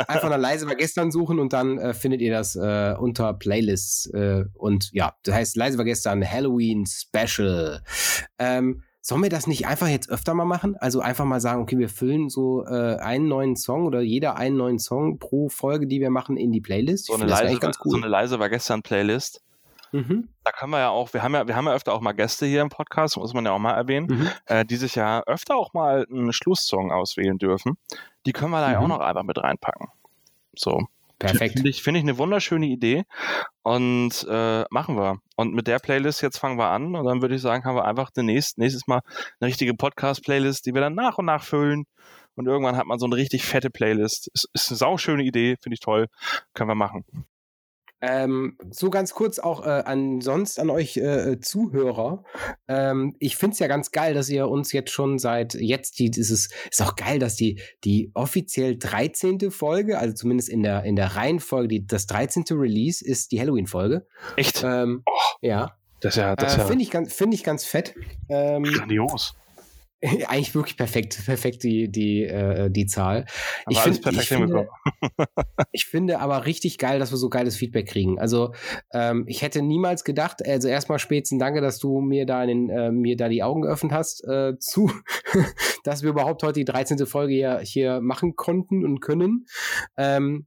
Einfach nach leise war gestern suchen und dann äh, findet ihr das äh, unter Playlists. Äh, und ja, das heißt leise war gestern Halloween Special. Ähm, Sollen wir das nicht einfach jetzt öfter mal machen? Also einfach mal sagen, okay, wir füllen so äh, einen neuen Song oder jeder einen neuen Song pro Folge, die wir machen, in die Playlist. So Ich eine, leise, ganz so cool. eine leise war gestern Playlist. Mhm. Da können wir ja auch, wir haben ja, wir haben ja öfter auch mal Gäste hier im Podcast, muss man ja auch mal erwähnen, Mhm. äh, die sich ja öfter auch mal einen Schlusssong auswählen dürfen. Die können wir da ja auch Mhm. noch einfach mit reinpacken. So. Perfekt. Finde ich, finde ich eine wunderschöne Idee und äh, machen wir. Und mit der Playlist jetzt fangen wir an und dann würde ich sagen, haben wir einfach demnächst, nächstes Mal eine richtige Podcast-Playlist, die wir dann nach und nach füllen und irgendwann hat man so eine richtig fette Playlist. Ist, ist eine sauschöne Idee, finde ich toll. Können wir machen. Ähm, so ganz kurz auch äh, an sonst an euch äh, Zuhörer. Ähm, ich finde es ja ganz geil, dass ihr uns jetzt schon seit jetzt die dieses ist auch geil, dass die die offiziell 13. Folge, also zumindest in der in der Reihenfolge, die, das 13. Release ist die Halloween Folge. Echt? Ähm, ja, Das ja, das äh, ja finde ich ganz finde ich ganz fett. Ähm, grandios. (laughs) eigentlich wirklich perfekt, perfekt die die äh, die Zahl. Aber ich finde, perfekt ich finde, ich finde aber richtig geil, dass wir so geiles Feedback kriegen. Also ähm, ich hätte niemals gedacht, also erstmal Spätzen, danke, dass du mir da, in den, äh, mir da die Augen geöffnet hast, äh, (laughs) zu, dass wir überhaupt heute die 13. Folge hier, hier machen konnten und können. Ähm,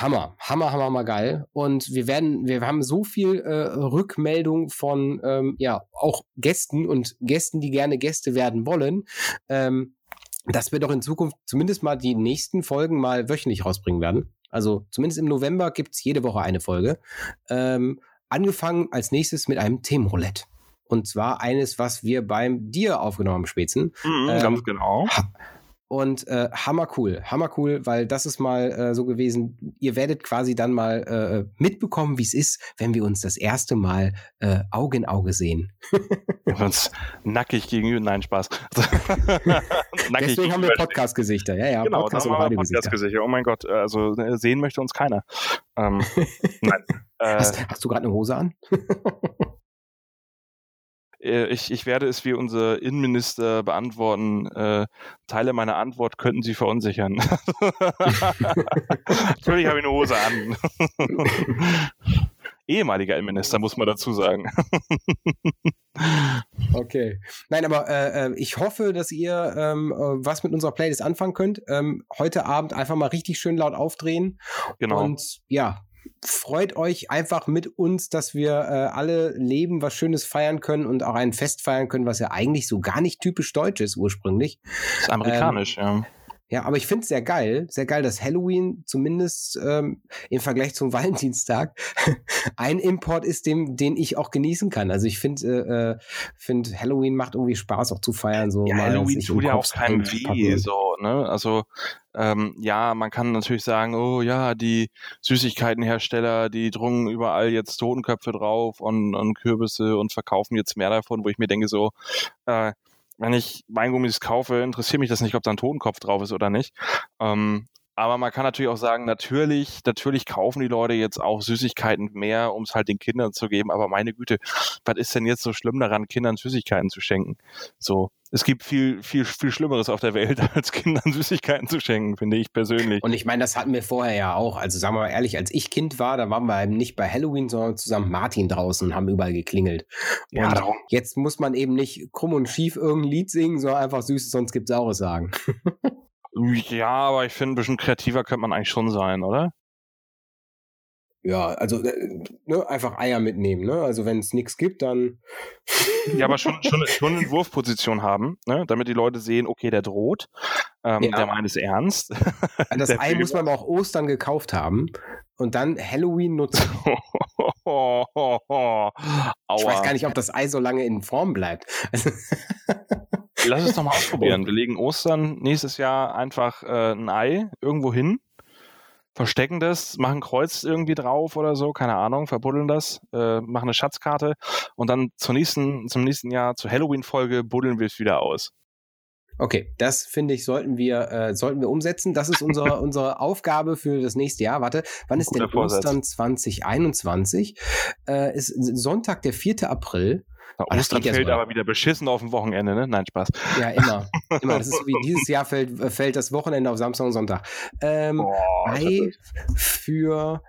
Hammer, Hammer, Hammer, Hammer geil. Und wir werden, wir haben so viel äh, Rückmeldung von ähm, ja auch Gästen und Gästen, die gerne Gäste werden wollen. Ähm, dass wir doch in Zukunft zumindest mal die nächsten Folgen mal wöchentlich rausbringen werden. Also zumindest im November gibt's jede Woche eine Folge. Ähm, angefangen als nächstes mit einem Themenroulette. Und zwar eines, was wir beim dir aufgenommen haben, Spätzen. Mhm, Ähm, ganz genau. Und äh, hammer cool, hammer cool, weil das ist mal äh, so gewesen. Ihr werdet quasi dann mal äh, mitbekommen, wie es ist, wenn wir uns das erste Mal äh, Auge in Auge sehen. Wir haben uns nackig gegenüber. Nein, Spaß. (laughs) nackig Deswegen haben wir Podcast-Gesichter. Ja, ja, Genau, Podcast- und Radiogesichter. Podcast-Gesichter. Oh mein Gott, also äh, sehen möchte uns keiner. Ähm, (laughs) nein. Äh, Hast, hast du gerade eine Hose an? (laughs) äh, ich, ich werde es wie unser Innenminister beantworten. Äh, Teile meiner Antwort könnten Sie verunsichern. (laughs) Natürlich habe ich eine Hose an. (laughs) Ehemaliger Innenminister, muss man dazu sagen. (laughs) Okay. Nein, aber äh, äh, ich hoffe, dass ihr ähm, äh, was mit unserer Playlist anfangen könnt. Ähm, heute Abend einfach mal richtig schön laut aufdrehen. Genau. Und ja, freut euch einfach mit uns, dass wir äh, alle Leben was Schönes feiern können und auch ein Fest feiern können, was ja eigentlich so gar nicht typisch deutsch ist ursprünglich. Das ist amerikanisch, ja. Ja, aber ich finde es sehr geil, sehr geil, dass Halloween zumindest ähm, im Vergleich zum (laughs) Valentinstag ein Import ist, dem, den ich auch genießen kann. Also ich finde, äh, äh, find Halloween macht irgendwie Spaß auch zu feiern. So Ja, Halloween tut ja auch keinem weh, so, ne? Also, ähm, ja, man kann natürlich sagen, oh ja, die Süßigkeitenhersteller, die drungen überall jetzt Totenköpfe drauf und, und Kürbisse und verkaufen jetzt mehr davon, wo ich mir denke, so, äh, wenn ich Weingummis kaufe, interessiert mich das nicht, ob da ein Totenkopf drauf ist oder nicht. Ähm, aber man kann natürlich auch sagen, natürlich, natürlich kaufen die Leute jetzt auch Süßigkeiten mehr, um es halt den Kindern zu geben. Aber meine Güte, was ist denn jetzt so schlimm daran, Kindern Süßigkeiten zu schenken? So, es gibt viel, viel, viel Schlimmeres auf der Welt, (laughs) als Kindern Süßigkeiten zu schenken, finde ich persönlich. Und ich meine, das hatten wir vorher ja auch. Also sagen wir mal ehrlich, als ich Kind war, da waren wir eben nicht bei Halloween, sondern zusammen Martin draußen und haben überall geklingelt. Ja, und darum. jetzt muss man eben nicht krumm und schief irgendein Lied singen, sondern einfach süß, sonst gibt's Saures sagen. (laughs) Ja, aber ich finde, ein bisschen kreativer könnte man eigentlich schon sein, oder? Ja, also äh, ne, einfach Eier mitnehmen. Ne? Also wenn es nichts gibt, dann Ja, aber schon, schon, (laughs) schon eine Wurfposition haben, ne? damit die Leute sehen, okay, der droht, ähm, Ja. der meint es ernst. das (laughs) Der Ei muss man auch Ostern gekauft haben und dann Halloween nutzen. Aua. (laughs) Ich weiß gar nicht, ob das Ei so lange in Form bleibt. Lass es doch mal ausprobieren. Wir legen Ostern nächstes Jahr einfach äh, ein Ei irgendwo hin, verstecken das, machen Kreuz irgendwie drauf oder so, keine Ahnung, verbuddeln das, äh, machen eine Schatzkarte und dann zur nächsten, zum nächsten Jahr zur Halloween-Folge buddeln wir es wieder aus. okay, das finde ich, sollten wir, äh, sollten wir umsetzen. Das ist unsere, (laughs) unsere Aufgabe für das nächste Jahr. Warte, wann ist Guter denn Vorsatz. Ostern 2021? Äh, ist Sonntag, der 4. April. Ja, das Ostern geht ja fällt aber wieder beschissen auf dem Wochenende, ne? Nein, Spaß. Ja, immer. (laughs) immer. Das ist so wie dieses Jahr fällt, fällt das Wochenende auf Samstag und Sonntag. Ähm, Boah, Ei für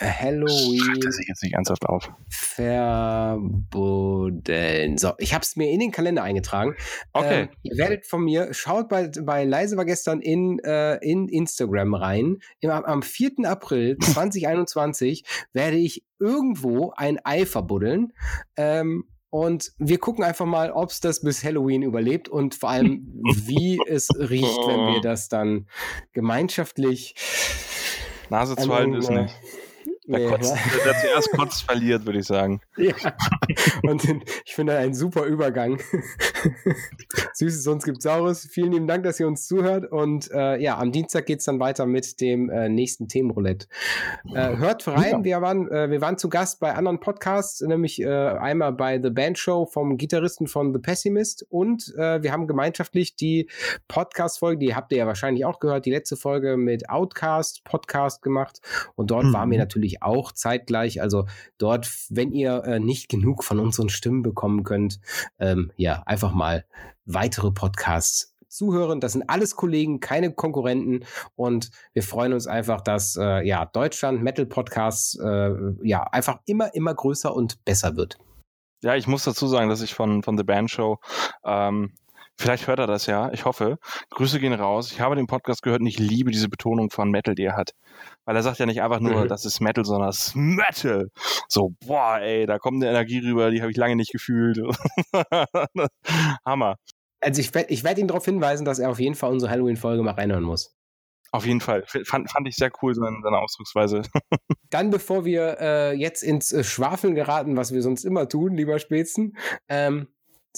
Halloween das sich jetzt nicht ernsthaft auf. verbuddeln. So, ich habe es mir in den Kalender eingetragen. Okay. Ähm, ihr werdet von mir, schaut bei, bei Leise war gestern in, äh, in Instagram rein. Im, am 4. April (laughs) 2021 werde ich irgendwo ein Ei verbuddeln. Ähm, und wir gucken einfach mal, ob es das bis Halloween überlebt und vor allem, (laughs) wie es riecht, wenn wir das dann gemeinschaftlich Nase zu halten ist nicht. Nee, kotzt, ja. der, der zuerst kotzt, verliert, würde ich sagen. (laughs) Ja. Und ich finde ein super Übergang. (laughs) Süßes uns gibt Saures. Vielen lieben Dank, dass ihr uns zuhört. Und äh, ja, am Dienstag geht's dann weiter mit dem äh, nächsten Themenroulette. Äh, hört rein, wir, waren, äh, wir waren zu Gast bei anderen Podcasts, nämlich äh, einmal bei The Band Show vom Gitarristen von The Pessimist und äh, wir haben gemeinschaftlich die Podcast-Folge, die habt ihr ja wahrscheinlich auch gehört, die letzte Folge mit Outcast Podcast gemacht. Und dort Mhm. waren wir natürlich auch zeitgleich. Also dort, wenn ihr äh, nicht genug von unseren Stimmen bekommen könnt, ähm, ja, einfach mal weitere Podcasts zuhören. Das sind alles Kollegen, keine Konkurrenten. Und wir freuen uns einfach, dass äh, ja, Deutschland Metal Podcasts äh, ja einfach immer, immer größer und besser wird. Ja, ich muss dazu sagen, dass ich von, von The Band Show, ähm, vielleicht hört er das ja, ich hoffe. Grüße gehen raus. Ich habe den Podcast gehört und ich liebe diese Betonung von Metal, die er hat. Weil er sagt ja nicht einfach nur, Mhm. das ist Metal, sondern das ist Metal. So, boah, ey, da kommt eine Energie rüber, die habe ich lange nicht gefühlt. (laughs) Hammer. Also ich werde ich werd ihn darauf hinweisen, dass er auf jeden Fall unsere Halloween-Folge mal reinhören muss. Auf jeden Fall. Fand, fand ich sehr cool, seine, seine Ausdrucksweise. (laughs) Dann, bevor wir äh, jetzt ins äh, Schwafeln geraten, was wir sonst immer tun, lieber Spätzen, ähm,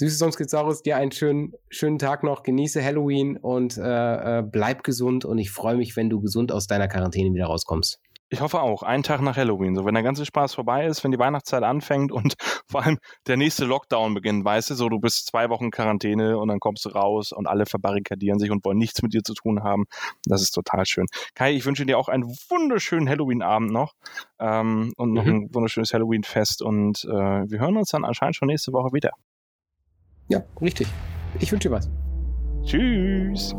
Geht's Saurus, dir einen schönen, schönen Tag noch, genieße Halloween und äh, äh, bleib gesund und ich freue mich, wenn du gesund aus deiner Quarantäne wieder rauskommst. Ich hoffe auch, einen Tag nach Halloween, so wenn der ganze Spaß vorbei ist, wenn die Weihnachtszeit anfängt und (laughs) vor allem der nächste Lockdown beginnt, weißt du, so du bist zwei Wochen Quarantäne und dann kommst du raus und alle verbarrikadieren sich und wollen nichts mit dir zu tun haben. Das ist total schön. Kai, ich wünsche dir auch einen wunderschönen Halloween-Abend noch ähm, und noch Mhm. ein wunderschönes Halloween-Fest und äh, wir hören uns dann anscheinend schon nächste Woche wieder. Ja, richtig. Ich wünsche dir was. Tschüss.